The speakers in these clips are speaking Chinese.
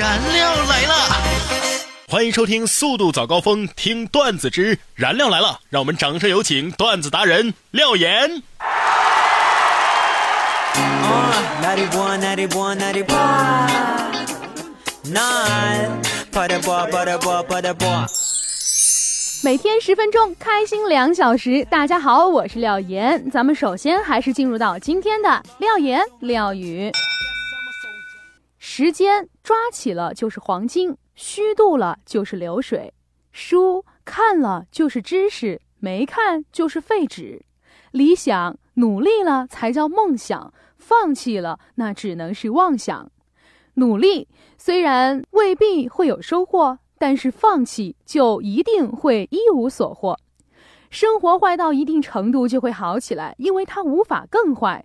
燃料来了！欢迎收听《速度早高峰》，听段子之燃料来了。让我们掌声有请段子达人廖岩。每天十分钟，开心两小时。大家好，我是廖岩。咱们首先还是进入到今天的廖岩廖语。时间抓起了就是黄金，虚度了就是流水。书看了就是知识，没看就是废纸。理想努力了才叫梦想，放弃了那只能是妄想。努力虽然未必会有收获。但是放弃就一定会一无所获，生活坏到一定程度就会好起来，因为它无法更坏。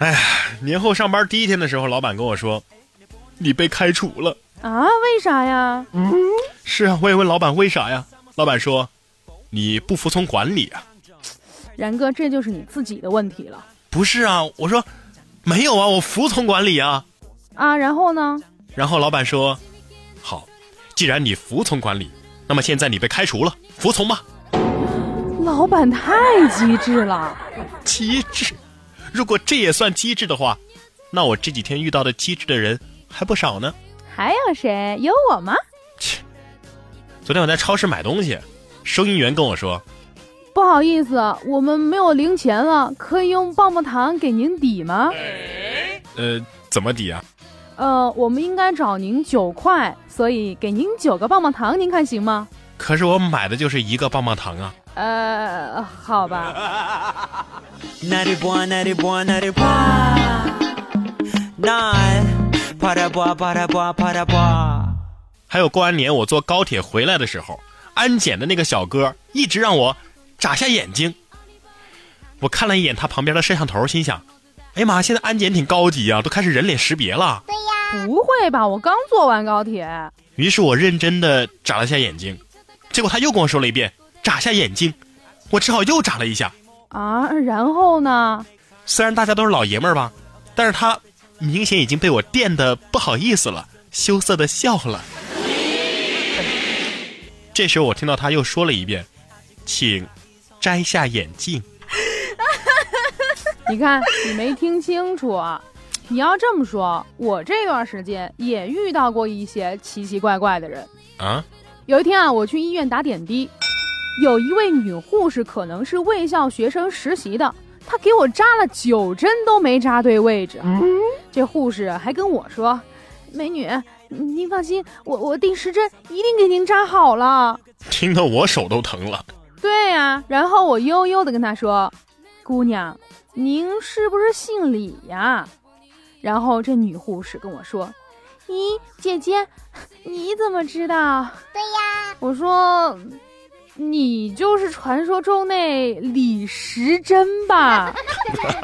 哎呀，年后上班第一天的时候，老板跟我说：“你被开除了啊？为啥呀？”嗯，是啊，我也问老板为啥呀？老板说：“你不服从管理啊。”然哥，这就是你自己的问题了。不是啊，我说没有啊，我服从管理啊。啊，然后呢？然后老板说：“好，既然你服从管理。”那么现在你被开除了，服从吧？老板太机智了，机智。如果这也算机智的话，那我这几天遇到的机智的人还不少呢。还有谁？有我吗？切！昨天我在超市买东西，收银员跟我说：“不好意思，我们没有零钱了，可以用棒棒糖给您抵吗？”呃，怎么抵啊？呃，我们应该找您九块，所以给您九个棒棒糖，您看行吗？可是我买的就是一个棒棒糖啊。呃，好吧。还有过完年我坐高铁回来的时候，安检的那个小哥一直让我眨下眼睛。我看了一眼他旁边的摄像头，心想：哎呀妈，现在安检挺高级啊，都开始人脸识别了。不会吧！我刚坐完高铁。于是我认真的眨了下眼睛，结果他又跟我说了一遍“眨下眼睛”，我只好又眨了一下。啊，然后呢？虽然大家都是老爷们儿吧，但是他明显已经被我电的不好意思了，羞涩的笑了。这时候我听到他又说了一遍：“请摘下眼镜。”你看，你没听清楚。你要这么说，我这段时间也遇到过一些奇奇怪怪的人啊。有一天啊，我去医院打点滴，有一位女护士可能是卫校学生实习的，她给我扎了九针都没扎对位置。这护士还跟我说：“美女，您放心，我我第十针一定给您扎好了。”听得我手都疼了。对呀，然后我悠悠的跟她说：“姑娘，您是不是姓李呀？”然后这女护士跟我说：“咦，姐姐，你怎么知道？”对呀，我说：“你就是传说中那李时珍吧？”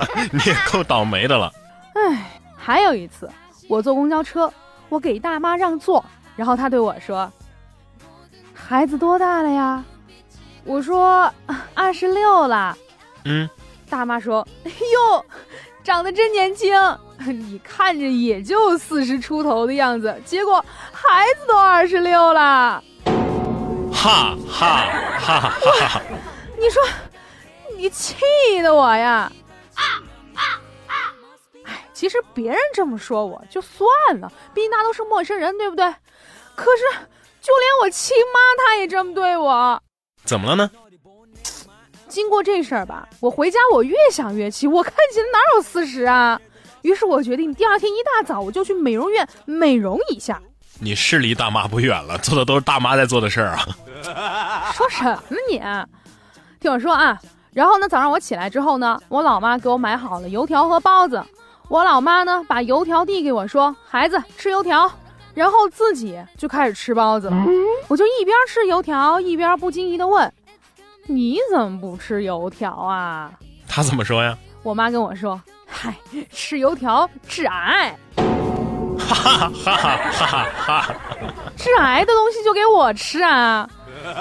你也够倒霉的了。哎，还有一次，我坐公交车，我给大妈让座，然后她对我说：“孩子多大了呀？”我说：“二十六了。”嗯，大妈说：“哎呦。”长得真年轻，你看着也就四十出头的样子，结果孩子都二十六了，哈哈哈哈哈！你说，你气的我呀！哎，其实别人这么说我就算了，毕竟那都是陌生人，对不对？可是就连我亲妈她也这么对我，怎么了呢？经过这事儿吧，我回家我越想越气，我看起来哪有四十啊？于是我决定第二天一大早我就去美容院美容一下。你是离大妈不远了，做的都是大妈在做的事儿啊！说什么你？听我说啊，然后呢，早上我起来之后呢，我老妈给我买好了油条和包子。我老妈呢，把油条递给我说：“孩子吃油条。”然后自己就开始吃包子了。我就一边吃油条，一边不经意的问：“你怎么不吃油条啊？”他怎么说呀？我妈跟我说：“嗨，吃油条致癌。”哈哈哈哈哈哈！致癌的东西就给我吃啊！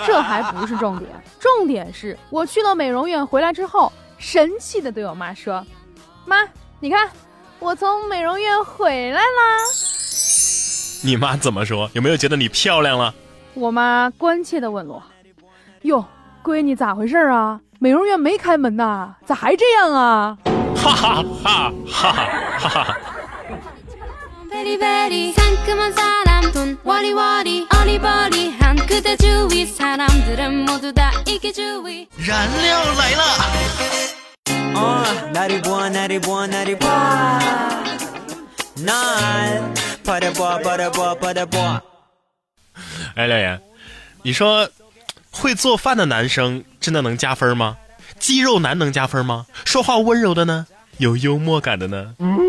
这还不是重点，重点是我去了美容院回来之后，神气的对我妈说：“妈，你看，我从美容院回来啦。”你妈怎么说？有没有觉得你漂亮了？我妈关切的问我：“哟，闺女咋回事啊？美容院没开门呐？咋还这样啊？”哈哈哈哈哈哈！燃料来了！哎，廖岩，你说会做饭的男生真的能加分吗？肌肉男能加分吗？说话温柔的呢？有幽默感的呢？嗯，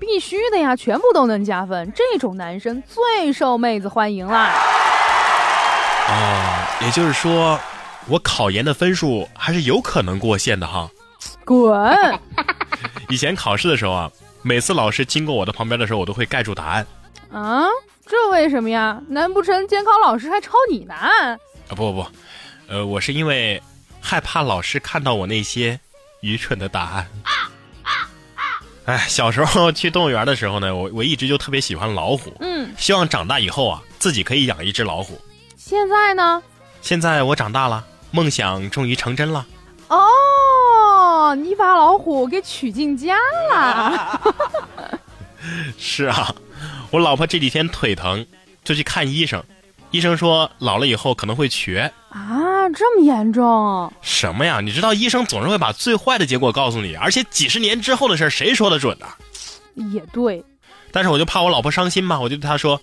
必须的呀，全部都能加分。这种男生最受妹子欢迎啦。哦，也就是说，我考研的分数还是有可能过线的哈。滚！以前考试的时候啊，每次老师经过我的旁边的时候，我都会盖住答案。啊，这为什么呀？难不成监考老师还抄你答案？啊不不不，呃，我是因为害怕老师看到我那些愚蠢的答案。哎，小时候去动物园的时候呢，我我一直就特别喜欢老虎，嗯，希望长大以后啊，自己可以养一只老虎。现在呢？现在我长大了，梦想终于成真了。哦，你把老虎给娶进家了？是啊。我老婆这几天腿疼，就去看医生。医生说老了以后可能会瘸啊，这么严重？什么呀？你知道医生总是会把最坏的结果告诉你，而且几十年之后的事谁说得准呢？也对。但是我就怕我老婆伤心嘛，我就对她说：“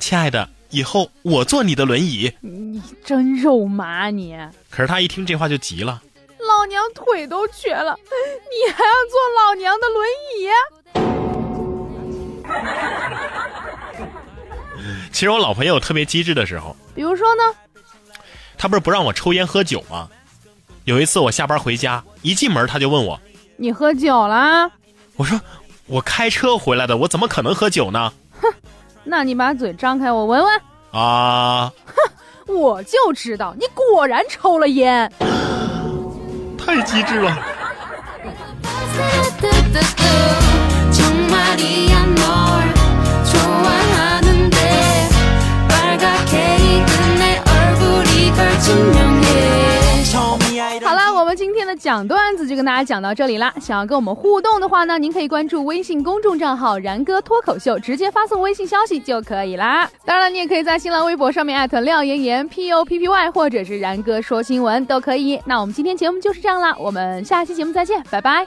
亲爱的，以后我坐你的轮椅。”你真肉麻你！可是她一听这话就急了：“老娘腿都瘸了，你还要坐老娘的轮椅？” 其实我老婆也有特别机智的时候，比如说呢，她不是不让我抽烟喝酒吗？有一次我下班回家，一进门他就问我：“你喝酒了？”我说：“我开车回来的，我怎么可能喝酒呢？”哼，那你把嘴张开，我闻闻。啊！哼，我就知道你果然抽了烟，太机智了。讲段子就跟大家讲到这里啦。想要跟我们互动的话呢，您可以关注微信公众账号“然哥脱口秀”，直接发送微信消息就可以啦。当然了，你也可以在新浪微博上面艾特廖岩岩 P O P P Y，或者是然哥说新闻都可以。那我们今天节目就是这样啦，我们下期节目再见，拜拜。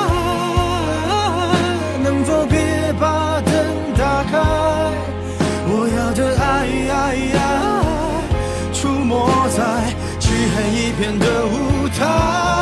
天的舞台。